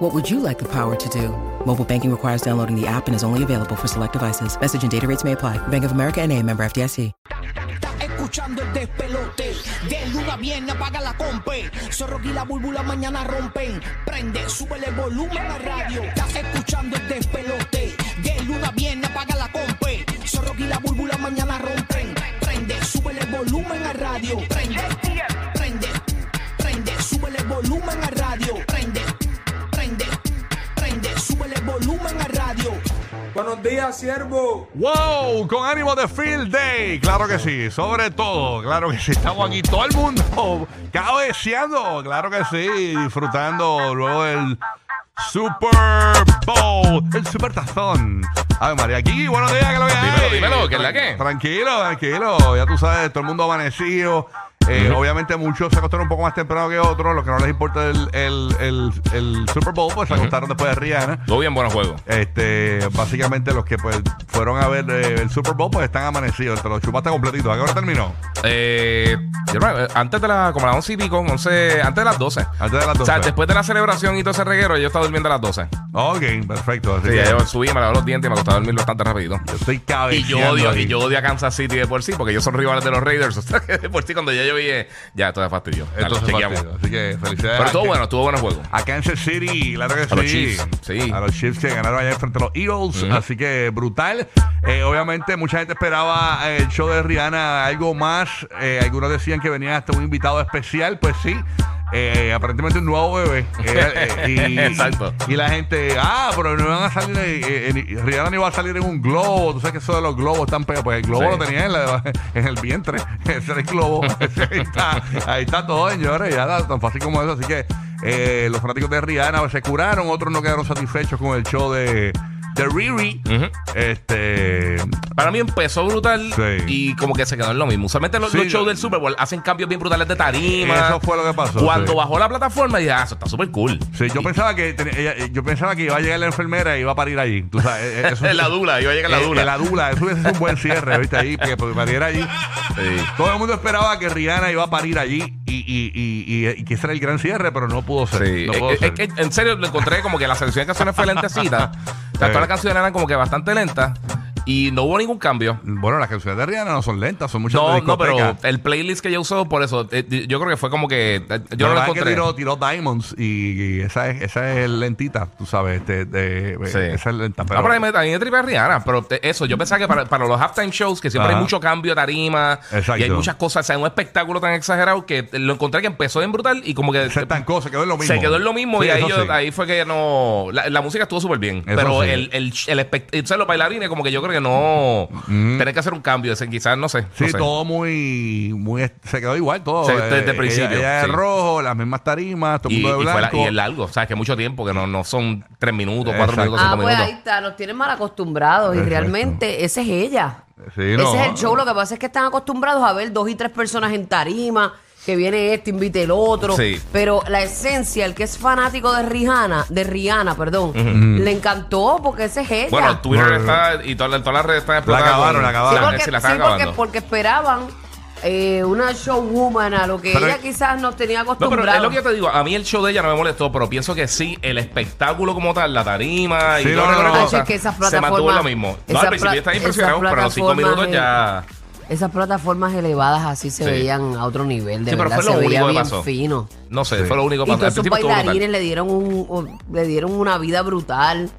What would you like the power to do? Mobile banking requires downloading the app and is only available for select devices. Message and data rates may apply. Bank of America and a member FDIC. Escuchando el despelote. De luna viene, apaga la. Zorro y la búlbula mañana rompen. Prende, sube el volumen a radio. Estás Buenos días, siervo. ¡Wow! Con ánimo de Field Day. Claro que sí. Sobre todo, claro que sí. Estamos aquí todo el mundo cabeceando. Claro que sí. Disfrutando luego del Super Bowl. El Super Tazón. A ver, María Kiki, buenos días. ¿Qué es lo que hay? Dímelo, dímelo, ¿qué es la que? Tranquilo, tranquilo. Ya tú sabes, todo el mundo amanecido. Eh, Obviamente muchos se acostaron un poco más temprano que otros. Los que no les importa el, el, el, el Super Bowl, pues se acostaron después de Rihanna. Todo bien, buenos juegos. Este, básicamente los que pues fueron a ver eh, el Super Bowl pues están amanecidos, te lo chupaste completito. ¿A qué hora terminó? Eh, yo eh, antes de la, como a las 11 y pico, 11, antes de las 12. Antes de las 12. O sea, después de la celebración y todo ese reguero, yo estaba durmiendo a las 12. Ok, perfecto. Así Sí, que yo subí, me lavé los dientes y me acosté a dormir bastante rapidito. yo estoy Y cabeceando yo odio, y yo odio a Kansas City de por sí, porque ellos son rivales de los Raiders. O sea, que de por sí, cuando ya yo vi, eh, ya, esto es fastidio. Entonces, partido. Así que felicidades. Pero estuvo bueno, estuvo bueno el juego. A Kansas City, claro que A sí. los Chiefs, sí. A los Chiefs que ganaron ayer frente a los Eagles. Así que brutal. Eh, obviamente, mucha gente esperaba eh, el show de Rihanna algo más. Eh, algunos decían que venía hasta un invitado especial. Pues sí. Eh, aparentemente un nuevo bebé. Eh, eh, y, Exacto. Y la gente, ah, pero no van a salir. en- Rihanna no iba a salir en un globo. Tú sabes que eso de los globos están pegados. Pues el globo Sí. lo tenía en, la- en el vientre. Ese era el globo. Ahí, está, ahí está todo, señores. Ya está tan fácil como eso. Así que eh, los fanáticos de Rihanna se curaron. Otros no quedaron satisfechos con el show de, de Riri. Ujú. Este. Para mí empezó brutal Sí. y como que se quedó en lo mismo. Usualmente los, Sí. los shows del Super Bowl hacen cambios bien brutales de tarima. Eso fue lo que pasó, Cuando sí. bajó la plataforma, dije, ah, eso está súper cool. Sí, yo pensaba que tenía- ella- yo pensaba que iba a llegar la enfermera y iba a parir allí. Tú sabes, eh, eh, eso- En la dula, iba a llegar la eh, dula. en la dula, eso hubiese sido un buen cierre, ¿viste? Ahí, que pues, pariera allí. Sí. Todo el mundo esperaba que Rihanna iba a parir allí y, y, y, y- y que ese era el gran cierre, pero no pudo ser. Sí, no es, pudo es- ser. es que en serio lo encontré como que la selección de canciones fue lentecita. O sea, todas las canciones eran como que bastante lentas y no hubo ningún cambio. Bueno, las canciones de Rihanna no son lentas, son muchas No, no, pero el playlist que ella usó, por eso, eh, yo creo que fue como que eh, yo no lo es que encontré. tiró, tiró Diamonds y, y esa, es, esa es lentita, tú sabes. este, de, Sí. Esa es lenta. No, Pero, pero a mí me- tripa Rihanna, pero eso, yo pensaba que para, para los halftime shows, que siempre Ajá. hay mucho cambio de tarima, Exacto. y hay muchas cosas, o sea, un espectáculo tan exagerado que lo encontré que empezó en brutal y como que se estancó, se quedó en lo mismo. se quedó en lo mismo Sí, y ahí, yo- ahí fue que no. La, la música estuvo súper bien. Eso pero sí. el, el, el espect- entonces los bailarines, como que yo creo que no. Tienen que hacer un cambio. ese, Quizás, no sé. Sí, no sé. todo muy, muy. Se quedó igual todo. Sí, eh, desde el ella- principio, Ella, sí. rojo, las mismas tarimas, todo el Y, mundo de y fue la- blanco. y es largo, o sea, que mucho tiempo, que no, no son tres minutos, cuatro Exacto. minutos, Ah, cinco pues minutos. ahí está, nos tienen mal acostumbrados y realmente ese es ella. Sí, no. Ese es el show, lo que pasa es que están acostumbrados a ver dos y tres personas en tarima, que viene este, invite el otro. Sí. Pero la esencia, el que es fanático de Rihanna, de Rihanna, perdón, le encantó porque ese es ella. Bueno, Twitter está y todas las todas las redes están La explotadas. acabaron, la Sí, acabaron. porque, Sí, la sí, están porque, acabando. porque esperaban eh, una showwoman a lo que Pero- ella quizás nos tenía No, pero es lo que yo te digo. A mí el show de ella no me molestó, pero pienso que sí, el espectáculo como tal, la tarima Sí, y no, todo no, lo no. que cosa, es que esas se mantuvo en plataformas- lo mismo. No, esas al principio pla- estaba esas impresionado, pero a los cinco plataformas minutos ya. Esas plataformas elevadas así se Sí. veían a otro nivel, de Sí, pero verdad, fue se veía único que bien pasó. fino. No sé, Sí. fue lo único Y que pasó. todos Al esos principio estuvo brutal. bailarines le dieron, un, un- le dieron una vida brutal.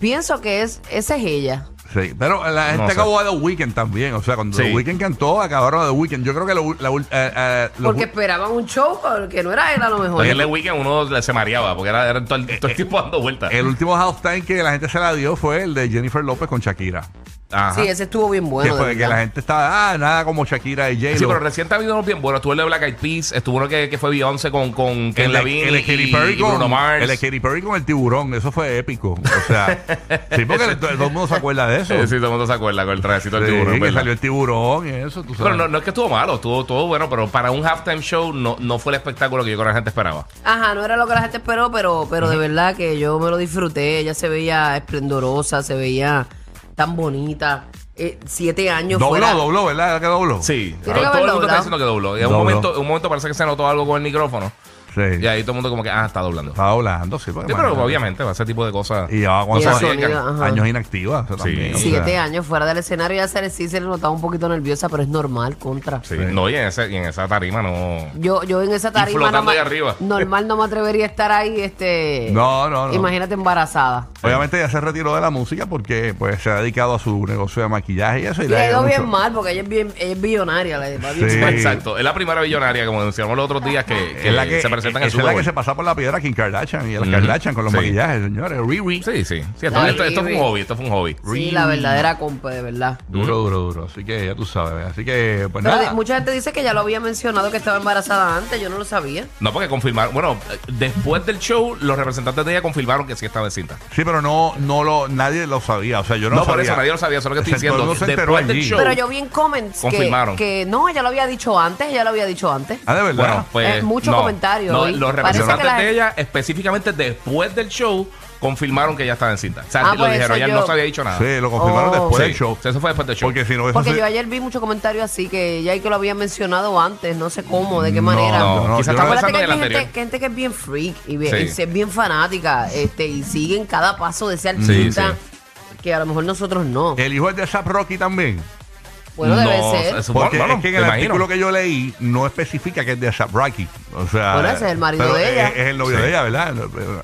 Pienso que es esa es ella. Sí, pero la gente No sé. acabó de The Weeknd también. O sea, cuando Sí. The Weeknd cantó, acabaron de The Weeknd. Yo creo que lo- la, ul- eh, eh, los- Porque esperaban un show que no era él a lo mejor. Porque en el weekend uno se mareaba, porque era, era todo, el, todo el tiempo dando vueltas. el último halftime que la gente se la dio fue el de Jennifer López con Shakira. Ajá. Sí, ese estuvo bien bueno. de fue, que verdad. la gente estaba, ah, nada como Shakira y J-Lo. Sí, pero recién ha habido unos bien buenos. Estuvo el de Black Eyed Peas, estuvo uno que, que fue Beyoncé con, con Ken el el de y, Katy y Perry con, Bruno Mars. el de Katy Perry con el tiburón, eso fue épico. O sea, sí, porque todo el mundo se acuerda de eso. Sí, todo el mundo se acuerda con el trajecito del Sí, tiburón. que salió el tiburón y eso, tú sabes. Pero no, no es que estuvo malo, estuvo todo bueno, pero para un halftime show no, no fue el espectáculo que yo creo que la gente esperaba. Ajá, no era lo que la gente esperó, pero, pero de verdad que yo me lo disfruté. Ella se veía esplendorosa, se veía tan bonita. Eh, siete años dobló, fuera. dobló, ¿verdad? ¿Que dobló? Sí, Tiene que todo haber el mundo está doblado. diciendo que dobló. Y en un Dobló. momento, en un momento parece que se notó algo con el micrófono. Sí. Y ahí todo el mundo como que, ah, está doblando. Estaba doblando, sí. porque Sí, pero imagínate. obviamente, va a ese tipo de cosas. Y llevaba Y el años, sonido, ajá. años inactivas. eso Sí. también, o sea. Siete años fuera del escenario ya se, sí se le notaba un poquito nerviosa, pero es normal, contra. Sí, no, y en, ese, y en esa tarima no. Yo, yo en esa tarima flotando no me- ahí arriba. normal no me atrevería a estar ahí, este No, no, no. imagínate embarazada. Obviamente ella se retiró de la música porque pues se ha dedicado a su negocio de maquillaje y eso. Y Le ha ido bien mucho. mal porque ella es bien, ella es billonaria, le va bien Sí. mal. Exacto. Es la primera billonaria, como decíamos los otros días, que, que Es la que, se presenta en el esa es la que se pasa por la piedra Kim Kardashian y el Ujú. Kardashian con los Sí. maquillajes, señores. Riri. Sí, sí. sí esto, esto- esto fue un hobby, esto fue un hobby. Sí, la verdadera compa, de verdad. Duro, duro, duro. Así que ya tú sabes. Así que, pues Pero nada. mucha gente dice que ya lo había mencionado que estaba embarazada antes, yo no lo sabía. No, porque confirmaron. Bueno, eh, después del show, los representantes de ella confirmaron que sí estaba encinta. Sí, pero no, no lo, nadie lo sabía. O sea, yo no, No, sabía. por eso nadie lo sabía, eso es lo que estoy diciendo. uno se enteró Después del allí. show. Pero yo vi en comments que, Confirmaron. que no, ella lo había dicho antes, ella lo había dicho antes. Ah, de verdad. Bueno, pues. Eh, mucho no. comentario No, hoy. los representantes la de ella, específicamente después del show, confirmaron que ella estaba encinta. O sea, Ah, lo pues dijeron, ella yo- no se había dicho nada. sí, lo confirmaron Oh. después Sí, del show. eso fue después del show. Porque si no, eso Porque se- yo ayer vi muchos comentarios así que ya que lo había mencionado antes, no sé cómo, de qué No, manera. No, no, quizás Acuérdate pensando que en el hay anterior. gente, que gente que es bien freak y, bien, Sí. y es bien fanática este, y siguen cada paso de ese artista que a lo mejor nosotros no. El hijo es de Zap Rocky también. Bueno, debe No, ser. eso- Porque bueno, es que en el imagino. artículo que yo leí no especifica que es de Rocky. O sea, Bueno, ese es el marido pero de ella. Es, es el novio Sí. de ella, ¿verdad?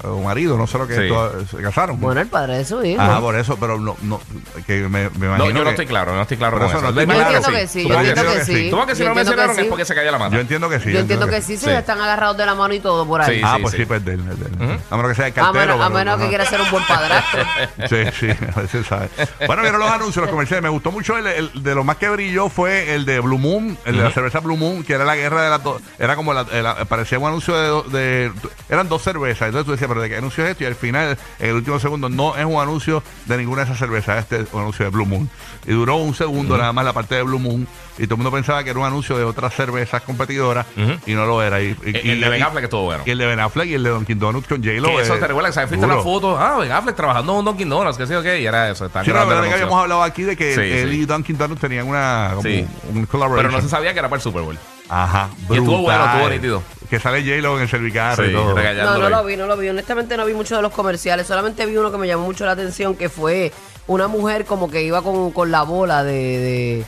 O marido, no sé lo que Sí. se casaron. Bueno, el padre de su hijo. Ajá, por eso, pero no, no que me, me imagino No, yo no estoy claro, no estoy claro con eso eso. no yo entiendo claro, que sí, yo entiendo que sí. Tú vas que si no mencionaron es porque se cayó la mata. Yo entiendo que sí. Yo entiendo que sí, se están agarrados de la mano y todo por ahí. Ah, pues sí. sí, pues A menos que sea el cartero. a menos que quiera ser un buen padrastro. Sí, sí, a veces sabe. Bueno, vieron los anuncios, los comerciales. Me gustó mucho el, el- de lo más que brilló fue el de Blue Moon, el de la cerveza Blue Moon, que era la guerra de las dos. Era como la, la- parecía un anuncio de, do- de- Eran dos cervezas. Entonces tú decías, pero ¿de qué anuncio es esto? Y al final, en el último segundo, no es un anuncio de ninguna de esas cervezas. Este es un anuncio de Blue Moon. Y duró un segundo nada más la parte de Blue Moon. Y todo el mundo pensaba que era un anuncio de otras cervezas competidoras. Y no lo era. Y, y- El- de Ben Affleck estuvo bueno. Y el de Ben Affleck y el de Dunkin' Donuts con J-Lo. Que eso eh, te recuerda que ¿sabes? fuiste duro. la foto. Ah, Ben Affleck trabajando en un Dunkin' Donuts, que sé yo qué, y era eso. Están Sí, no, grabando la el verdad que anuncio. habíamos hablado aquí de que Sí, él sí. y Dunkin' Donuts tenían una como Sí. un collaboration. Pero no se sabía que era para el Super Bowl. Ajá, Y estuvo brutal. bueno, estuvo nítido. Que sale J-Lo en el servicarro Sí, y todo. No, no lo vi, no lo vi. Honestamente no vi mucho de los comerciales. Solamente vi uno que me llamó mucho la atención, que fue una mujer como que iba con, con la bola de, de,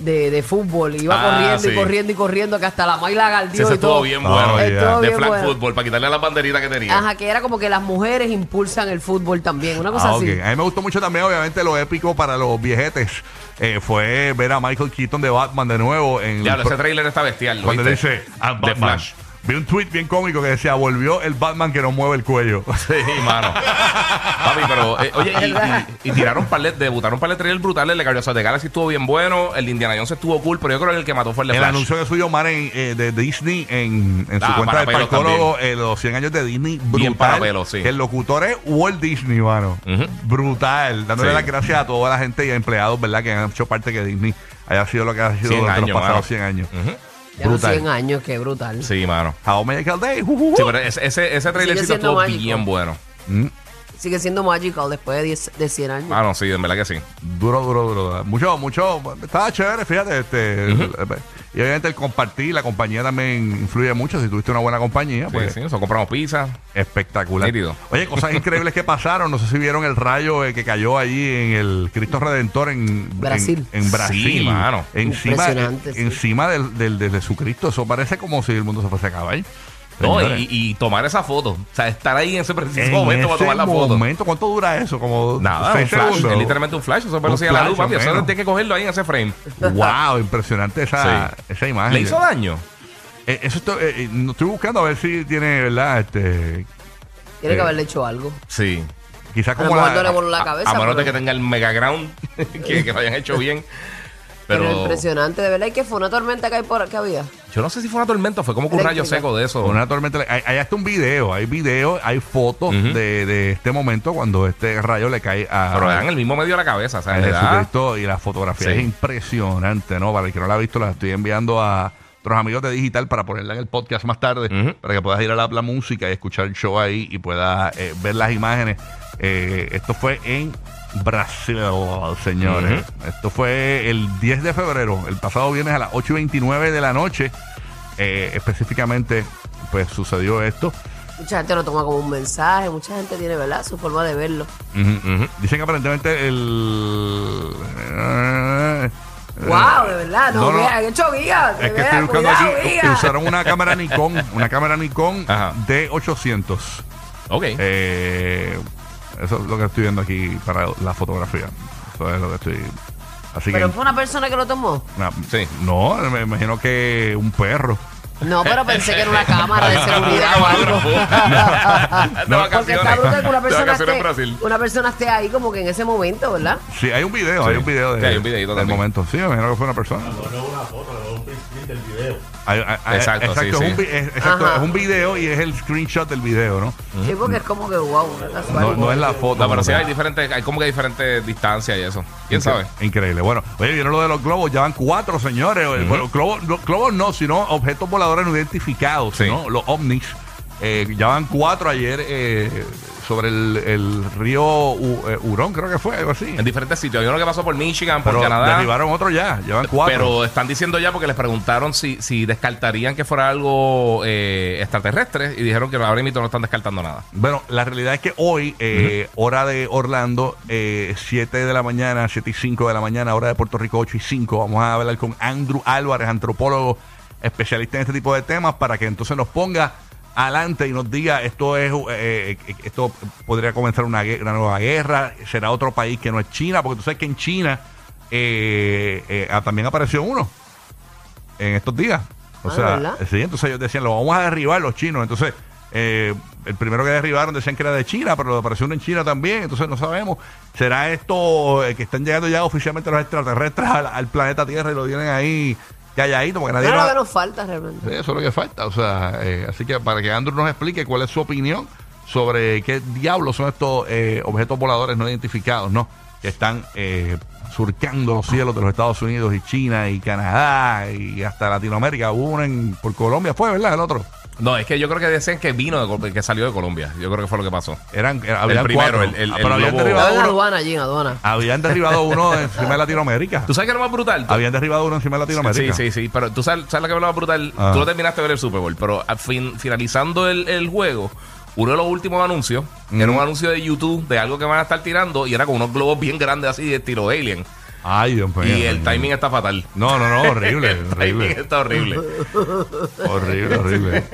de, de fútbol. Iba Ah, corriendo sí. y corriendo y corriendo, que hasta la Maila Sí, galdió y todo. estuvo bien Oh, bueno. yeah. Estuvo De bien flag bueno. football, para quitarle las banderitas que tenía. Ajá, que era como que las mujeres impulsan el fútbol también. Una cosa Ah, así. A mí me gustó mucho también, obviamente, lo épico para los viejetes. eh, fue ver a Michael Keaton de Batman de nuevo en Diablo, ese trailer está bestial. cuando dice I'm The Batman. Flash. Vi un tweet bien cómico que decía volvió el Batman que no mueve el cuello. Sí, mano. Papi, pero, eh, oye, y, y- y tiraron de, debutaron par de trailers brutales. El de Guardians of the Galaxy estuvo bien bueno. El de Indiana Jones estuvo cool, pero yo creo que el que mató fue el de El Flash. anuncio que subió Omar en, eh, de Disney en, en su Ah, cuenta de parcólogo, eh, los 100 años de Disney, brutal. Bien para pelos, sí. El locutor es Walt Disney, mano. Ujú. Brutal. Dándole Sí. las gracias a toda la gente y empleados, ¿verdad? Que han hecho parte que Disney haya sido lo que ha sido 100 durante años, los pasados mano. 100 años. Ujú. Ya brutal. 100 años, qué brutal. Sí, mano. How Medical Day. uh, uh, uh. Sí, pero ese, ese, ese trailercito estuvo mágico. bien bueno. Mm, Sigue siendo magical después de, 10, de 100 años. Ah, no, sí, en verdad que sí. Duro, duro, duro. Mucho, mucho. Estaba chévere, fíjate. Este, Y obviamente el compartir, la compañía también influye mucho. Si tuviste una buena compañía, Sí, pues sí, nosotros compramos pizza. Espectacular. Nítido. Oye, cosas increíbles que pasaron. No sé si vieron el rayo eh, que cayó allí en el Cristo Redentor en Brasil. En, en Brasil. Sí, mano. Encima, Impresionante, sí. encima del, del, del Jesucristo. Eso parece como si el mundo se fuese a acabar. No, y, y tomar esa foto. O sea, estar ahí en ese preciso En momento para tomar la foto. momento, ¿cuánto dura eso? Como Nada, un flash. segundos. Es literalmente un flash. Eso es velocidad de la luz, papi. Eso menos. tiene que cogerlo ahí en ese frame. Wow, impresionante esa, Sí. esa imagen. ¿Le hizo daño? Eh, eso estoy, eh, eh, estoy buscando a ver si tiene, ¿verdad? Este, Tiene eh, que haberle hecho algo. Sí. quizás A lo como mejor la, no le voló la cabeza. a menos de pero- que tenga el mega ground, que, que lo hayan hecho bien. Pero, Pero, impresionante, de verdad. ¿Y qué fue una tormenta que, hay por, que había? yo no sé si fue una tormenta, fue como que un rayo Eléctrica. seco de eso. Una tormenta. Hay, hay hasta un video, hay video, hay fotos Ujú. de, de este momento cuando este rayo le cae a, Pero le dan el mismo medio de la cabeza, o sea, a le da- Jesucristo y la fotografía Sí. es impresionante, ¿no? Para el que no la ha visto, la estoy enviando a otros amigos de digital para ponerla en el podcast más tarde, Ujú. para que puedas ir a la, la música y escuchar el show ahí y puedas eh, ver las imágenes. Eh, esto fue en Brasil, señores. Esto fue el 10 de febrero, el pasado viernes a las 8 y 29 de la noche. Eh, específicamente, pues sucedió esto. Mucha gente lo toma como un mensaje, mucha gente tiene, ¿verdad? Su forma de verlo. Dicen que aparentemente el. eh, ¡Wow! De verdad, no, No, no. vean, han hecho de Es que estoy buscando cuidado, aquí. Usaron una cámara Nikon, una cámara Nikon Ajá. D800. Ok. Eh, eso es lo que estoy viendo aquí para la fotografía. Eso es lo que estoy. Así Pero que. fue una persona que lo tomó. na- Sí. No, me imagino que un perro. No, pero pensé que era una cámara de seguridad o algo. De Porque está brutal que una De persona, vacaciones en esté, Brasil. una persona esté ahí como que en ese momento, ¿verdad? Sí, hay un video, Sí. hay un video de, Sí, hay un videíto del también. momento. Sí, me imagino que fue una persona. Hay- hay- hay- Exacto, sí, es, sí. Un, vi- es- exacto, Ajá. es un video y es el screenshot del video, ¿no? Sí, porque es como que wow, una No, casualidad. no es la foto. No, pero sí hay diferentes, hay como que diferentes distancias y eso. ¿Quién sabe? Increíble. Bueno, oye, vieron lo de los globos, ya van cuatro, señores. Bueno, globos, no- globos no, sino objetos voladores no identificados, Sí. ¿no? Los ovnis. Eh, ya van cuatro ayer eh, sobre el, el río U- eh, Hurón, creo que fue, algo así. En diferentes sitios. Hay uno que pasó por Michigan, por Pero Canadá. derribaron otro ya, ya van cuatro. Pero están diciendo ya porque les preguntaron si, si descartarían que fuera algo eh, extraterrestre y dijeron que ahora mismo no están descartando nada. Bueno, la realidad es que hoy, eh, hora de Orlando, eh, 7 de la mañana, 7 y 5 de la mañana, hora de Puerto Rico, 8 y 5, vamos a hablar con Andrew Álvarez, antropólogo, especialista en este tipo de temas, para que entonces nos ponga adelante y nos diga esto es eh, eh, esto podría comenzar una, nueva guerra, será otro país que no es China, porque tú sabes que en China eh, eh, ah, también apareció uno en estos días. O Ah, sea, ¿verdad? sí, entonces ellos decían, lo vamos a derribar los chinos. Entonces, eh, el primero que derribaron decían que era de China, pero apareció uno en China también. Entonces, no sabemos. ¿Será esto que están llegando ya oficialmente los extraterrestres al, al planeta Tierra y lo tienen ahí calladito? Porque nadie nos- lo que nos falta realmente. Sí, eso es lo que falta. O sea, eh, así que para que Andrew nos explique cuál es su opinión sobre qué diablos son estos eh, objetos voladores no identificados, ¿no? Que están eh, surcando los cielos de los Estados Unidos y China y Canadá y hasta Latinoamérica. Hubo uno en, por Colombia, fue, ¿verdad? El otro. No, es que yo creo que decían que vino, de Col- que salió de Colombia. Yo creo que fue lo que pasó. Eran, eh, habían primero, cuatro. el- el- Ah, el habían derribado en uno. aduana allí, en aduana. Habían derribado uno encima de Latinoamérica. ¿Tú sabes qué es lo más brutal? Habían derribado uno encima de Sí, Latinoamérica. sí, sí, pero tú sabes, sabes lo que es lo más brutal. Ah. Tú no terminaste de ver el Super Bowl, pero al fin, finalizando el, el juego, uno de los últimos anuncios era un anuncio de YouTube de algo que van a estar tirando y era con unos globos bien grandes así de estilo Alien. Ay, Dios mío. y el timing está fatal. No, no, no, horrible, el timing horrible. está horrible. Horrible, horrible.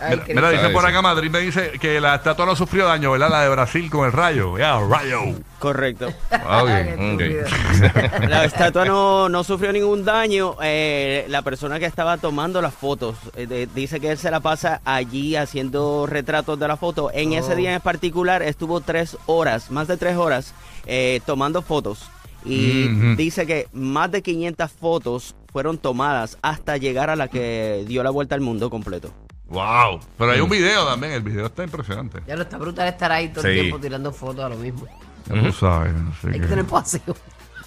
Ay, Mira, mira, dice por acá Madrid me dice que la estatua no sufrió daño, ¿verdad? La de Brasil con el rayo. Ya, rayo. Correcto. Ah. La estatua no, no sufrió ningún daño. Eh, la persona que estaba tomando las fotos eh, de- dice que él se la pasa allí haciendo retratos de la foto. En ese día en particular estuvo tres horas, más de tres horas, eh, tomando fotos. Y dice que más de 500 fotos fueron tomadas hasta llegar a la que dio la vuelta al mundo completo. Wow. Pero hay un video también. El video está impresionante. Ya lo está brutal estar ahí todo el Sí. tiempo tirando fotos a lo mismo. Ya tú sabes. así Hay que- que tener.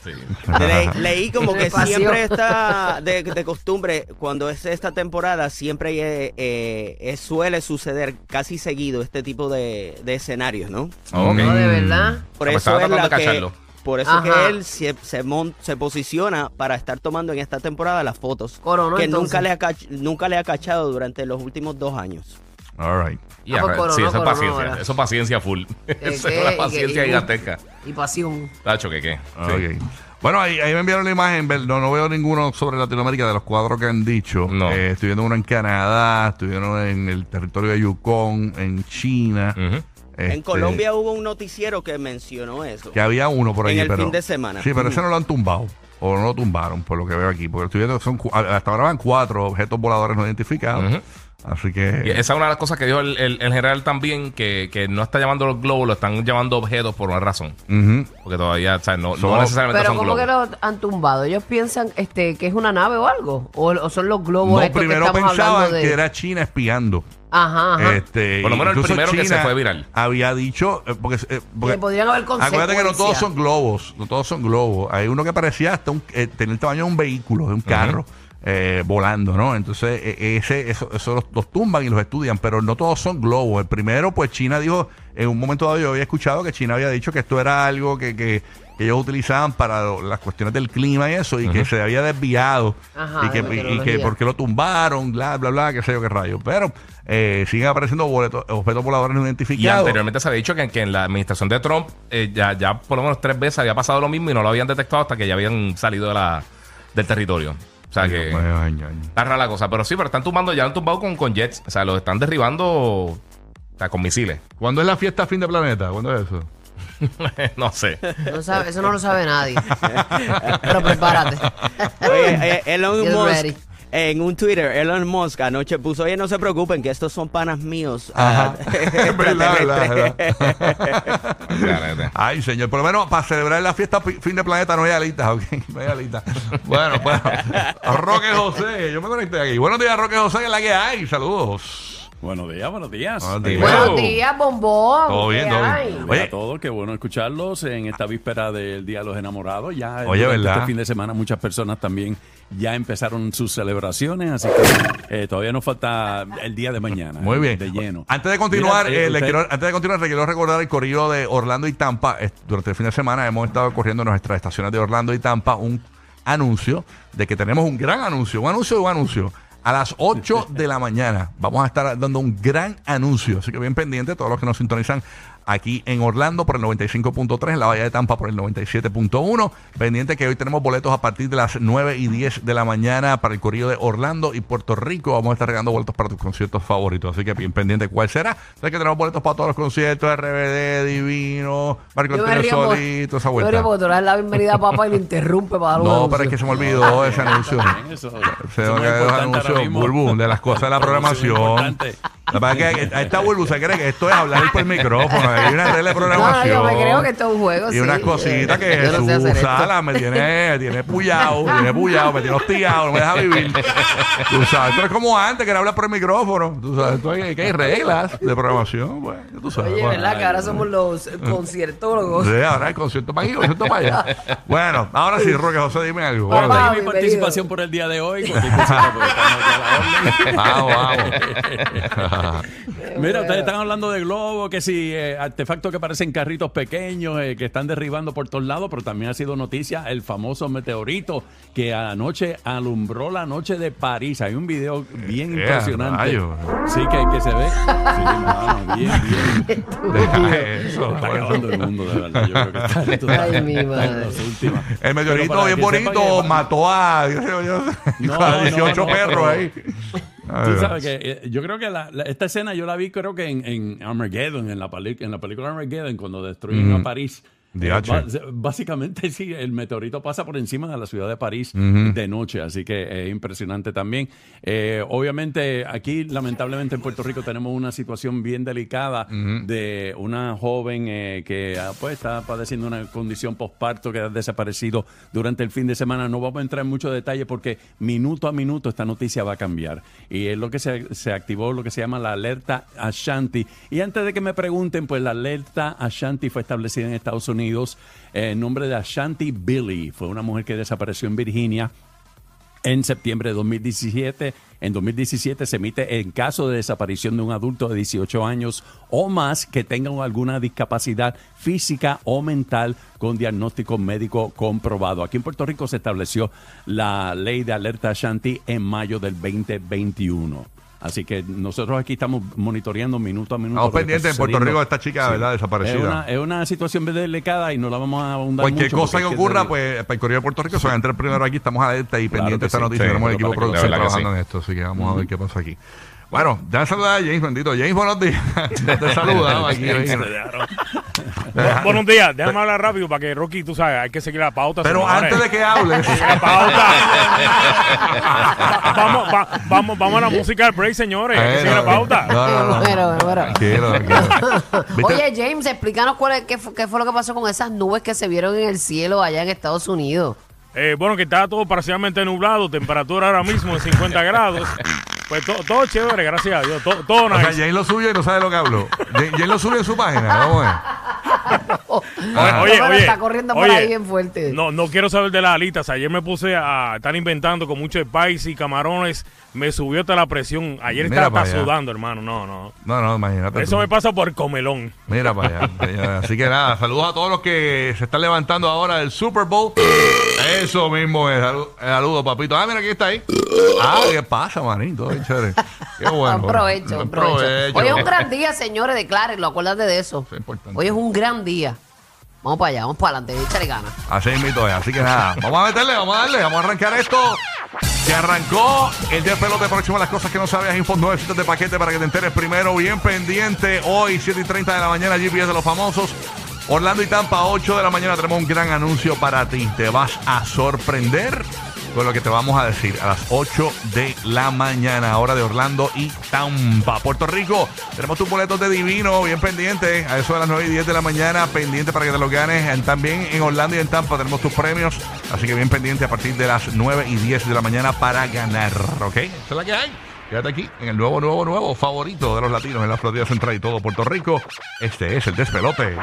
Sí. Le- leí como que siempre está de, de costumbre, cuando es esta temporada, siempre eh, eh, eh, suele suceder casi seguido este tipo de, de escenarios, ¿no? No, de verdad. Por Ah, pues eso es la que, cacharlo. Por eso Ajá. que él se, se, mon- se posiciona para estar tomando en esta temporada las fotos Coronó, que entonces. nunca le, ha cach- nunca le ha cachado durante los últimos dos años. All right. Y Ah, pues arre- coronó, sí, eso es coronó paciencia. ahora. Eso es paciencia full. ¿Qué, Eso qué? es una Y paciencia y- gigantesca. Y pasión. Tacho, que qué. Sí. Bueno, ahí, ahí me enviaron la imagen. No, no veo ninguno sobre Latinoamérica de los cuadros que han dicho. No. Eh, estoy viendo uno en Canadá, uno en el territorio de Yukon, en China. En Este, Colombia hubo un noticiero que mencionó eso. Que había uno por En ahí, el pero. fin de semana. Sí, pero ese no lo han tumbado. O no lo tumbaron, por lo que veo aquí. Porque estoy viendo que son, hasta ahora van cuatro objetos voladores no identificados. Así Y que. esa es una de las cosas que dijo el, el- el general también, que, que no está llamando los globos, lo están llamando objetos por una razón. Ujú. Porque todavía, o sea, no, no Son- necesariamente Pero son ¿cómo globos. que lo han tumbado? ¿Ellos piensan este que es una nave o algo? ¿O, o son los globos No, estos primero que estamos pensaban hablando de...? que era China espiando. Ajá, ajá. Este, Por lo menos el incluso primero que se fue viral. Había dicho. eh, porque, eh, porque- Que podrían haber Acuérdate que no todos son globos. No todos son globos. Hay uno que parecía hasta un, eh, tener el tamaño de un vehículo, de un carro. eh, volando, ¿no? Entonces, eh, ese, eso, eso los, los tumban y los estudian, pero no todos son globos. El primero, pues China dijo, en un momento dado yo había escuchado que China había dicho que esto era algo que, que, que ellos utilizaban para lo- las cuestiones del clima y eso, y que se había desviado, Ajá, y, que, y- y, que meteorología. por qué lo tumbaron, bla, bla, bla, qué sé yo qué rayo. Pero eh, siguen apareciendo boletos, objetos voladores no Y identificados. anteriormente se había dicho que, que en la administración de Trump eh, ya, ya por lo menos tres veces había pasado lo mismo y no lo habían detectado hasta que ya habían salido de la, del territorio. O sea que Ay, ay, ay. está rara la cosa. Pero sí, pero están tumbando, ya han tumbado con, con jets. O sea, los están derribando o sea, con misiles. ¿Cuándo es la fiesta fin de planeta? ¿Cuándo es eso? no sé. No sabe- eso no lo sabe nadie. Pero prepárate. Oye, eh, Elon Get Musk, ready. en un Twitter, Elon Musk anoche puso, oye, no se preocupen, que estos son panas míos. Ajá. ah, Es verdad, verdad, extraterrestres". Claramente. Ay, señor, por lo menos para celebrar la fiesta fin de planeta no hay alitas, ¿ok? No hay alitas. Bueno, bueno. Roque José, yo me conecté aquí. Buenos días, Roque José, que es la que hay. Saludos. Buenos días, buenos días. Buenos días. Buenos días, bombón. Todo bien, ¿Qué todo bien. Oye. a todos, qué bueno escucharlos en esta víspera del Día de los Enamorados. Ya Oye, durante ¿verdad? este fin de semana muchas personas también ya empezaron sus celebraciones, así que eh, todavía nos falta el día de mañana. Muy eh, bien. De lleno. Antes de continuar, Mira, eh, eh, le usted- quiero, antes de continuar, le quiero recordar el corrido de Orlando y Tampa. Eh, Durante el fin de semana hemos estado corriendo en nuestras estaciones de Orlando y Tampa un anuncio de que tenemos un gran anuncio, un anuncio de un anuncio. A las 8 de la mañana vamos a estar dando un gran anuncio. Así que bien pendiente, todos los que nos sintonizan aquí en Orlando por el 95.3, en la Bahía de Tampa por el 97.1. Pendiente que hoy tenemos boletos a partir de las 9 y 10 de la mañana para el corrido de Orlando y Puerto Rico. Vamos a estar regalando boletos para tus conciertos favoritos. Así que bien pendiente cuál será. Sabes que tenemos boletos para todos los conciertos, RBD, Divino, Marco Yo Antonio Solito, esa yo me río vuelta. porque tú le das la bienvenida a papá y le interrumpe para dar No, pero es que se me olvidó ese anuncio. Eso- Se me es quedó el importante anuncio de las cosas de la programación. La verdad es que a esta bulbu se cree que esto es hablar por el micrófono. Hay una regla de no, programación. yo me creo que esto es un juego, Y sí. unas cositas que no sé. Sala me tiene, tiene pullado, me tiene pullado, me tiene hostiado, no me deja vivir. Tú sabes, esto es como antes que era hablar por el micrófono. Tú sabes, esto hay, que hay reglas de programación. Bueno, tú sabes. Oye, bueno. ¿verdad? Que ahora somos los conciertólogos. Sí, ahora hay concierto para aquí, concierto para allá. Bueno, ahora sí, Roque José, dime algo. Bueno, mi participación por el día de hoy. pues. Vamos, vamos. Mira, ustedes están hablando de globos, que si eh, artefactos que parecen carritos pequeños, eh, que están derribando por todos lados, pero también ha sido noticia el famoso meteorito que anoche alumbró la noche de París. Hay un video bien Eh, impresionante. Sí, que, que se ve. Sí, mano, bien, bien. Eso. Está acabando el mundo, de verdad. Yo creo que está, esto está- Ay, mi madre. El meteorito bien bonito mató a, yo sé, yo sé, No, a no, 18 no, perros ahí. Tú sabes que eh, yo creo que la- la- esta escena yo la vi creo que en, en Armageddon, en la, peli- en la película Armageddon, cuando destruyen a París. Eh, básicamente sí, el meteorito pasa por encima de la ciudad de París de noche, así que es impresionante también. Eh, obviamente aquí lamentablemente en Puerto Rico tenemos una situación bien delicada de una joven eh, que ah, pues está padeciendo una condición postparto que ha desaparecido durante el fin de semana. No vamos a entrar en mucho detalle porque minuto a minuto esta noticia va a cambiar. Y es lo que se, se activó lo que se llama la alerta Ashanti. Y antes de que me pregunten, pues la alerta Ashanti fue establecida en Estados Unidos eh, en nombre de Ashanti Billy. Fue una mujer que desapareció en Virginia en septiembre de 2017. En 2017 se emite en caso de desaparición de un adulto de 18 años o más que tenga alguna discapacidad física o mental con diagnóstico médico comprobado. Aquí en Puerto Rico se estableció la ley de alerta Shanti en mayo del 2021. Así que nosotros aquí estamos monitoreando minuto a minuto. Estamos pendientes en Puerto. Rico de esta chica, ¿verdad? Es Desaparecida. una, es una situación bien delicada y no la vamos a abundar Cualquier mucho cosa que es ocurra, de- pues para el Correo de Puerto Rico se va a entrar primero aquí. Estamos alerta y Claro pendientes de esta sí. noticia. Tenemos el equipo producción trabajando en esto, así que vamos a ver qué pasa aquí. Bueno, ya saludar a James, bendito. James, buenos días. Te saludaba aquí. Bu- Buenos días, déjame hablar rápido para que Rocky, tú sabes, hay que seguir la pauta. Pero señores. antes de que hables, La pauta. Va- vamos, va- vamos, vamos a la música del break, señores. Hay que seguir la pauta. No, no, no. Bueno, bueno, bueno. Tranquilo, tranquilo. ¿Viste? Oye, James, explícanos cuál es, qué, fu- qué fue lo que pasó con esas nubes que se vieron en el cielo allá en Estados Unidos. Eh, bueno, que está todo parcialmente nublado, temperatura ahora mismo de 50 grados. Pues to- todo chévere, gracias a Dios. to- todo O sea, nice. James lo subió y no sabe lo que habló. James James lo subió en su página. Vamos a ver. Ah. Oye, está corriendo por oye, ahí bien fuerte. No, no quiero saber de las alitas. Ayer me puse a estar inventando con mucho spicy y camarones. Me subió hasta la presión. Ayer Mira estaba hasta sudando, hermano. No, no. No, no, imagínate. Eso tú. me pasa por comelón. Mira para allá. Así que nada, saludos a todos los que se están levantando ahora del Super Bowl. Eso mismo es. Saludos, saludos, papito. Ah, mira, aquí está ahí. Ah, ¿qué pasa, manito? Ay, chévere. Qué bueno. Buen provecho, provecho. Hoy es un gran día, señores, declárenlo, acuérdate de eso. Eso es importante. Hoy es un gran día. Vamos para allá, vamos para adelante, échale ganas. Así es. Así que nada, vamos a meterle, vamos a darle, vamos a arrancar esto. Se arrancó el de pelote próximo. Las cosas que no sabías, info nueve citas de paquete para que te enteres primero. Bien pendiente. Hoy, 7 y 30 de la mañana, GPS de los famosos. Orlando y Tampa, 8 de la mañana. Tenemos un gran anuncio para ti. Te vas a sorprender con lo que te vamos a decir a las 8 de la mañana, hora de Orlando y Tampa. Puerto Rico, tenemos tus boletos de divino, bien pendiente, a eso de las 9 y 10 de la mañana, pendiente para que te los ganes. También en Orlando y en Tampa tenemos tus premios, así que bien pendiente a partir de las 9 y 10 de la mañana para ganar, ¿ok? Esa es la que hay. Quédate aquí en el nuevo, nuevo, nuevo favorito de los latinos en la Florida Central y todo Puerto Rico. Este es el despelote.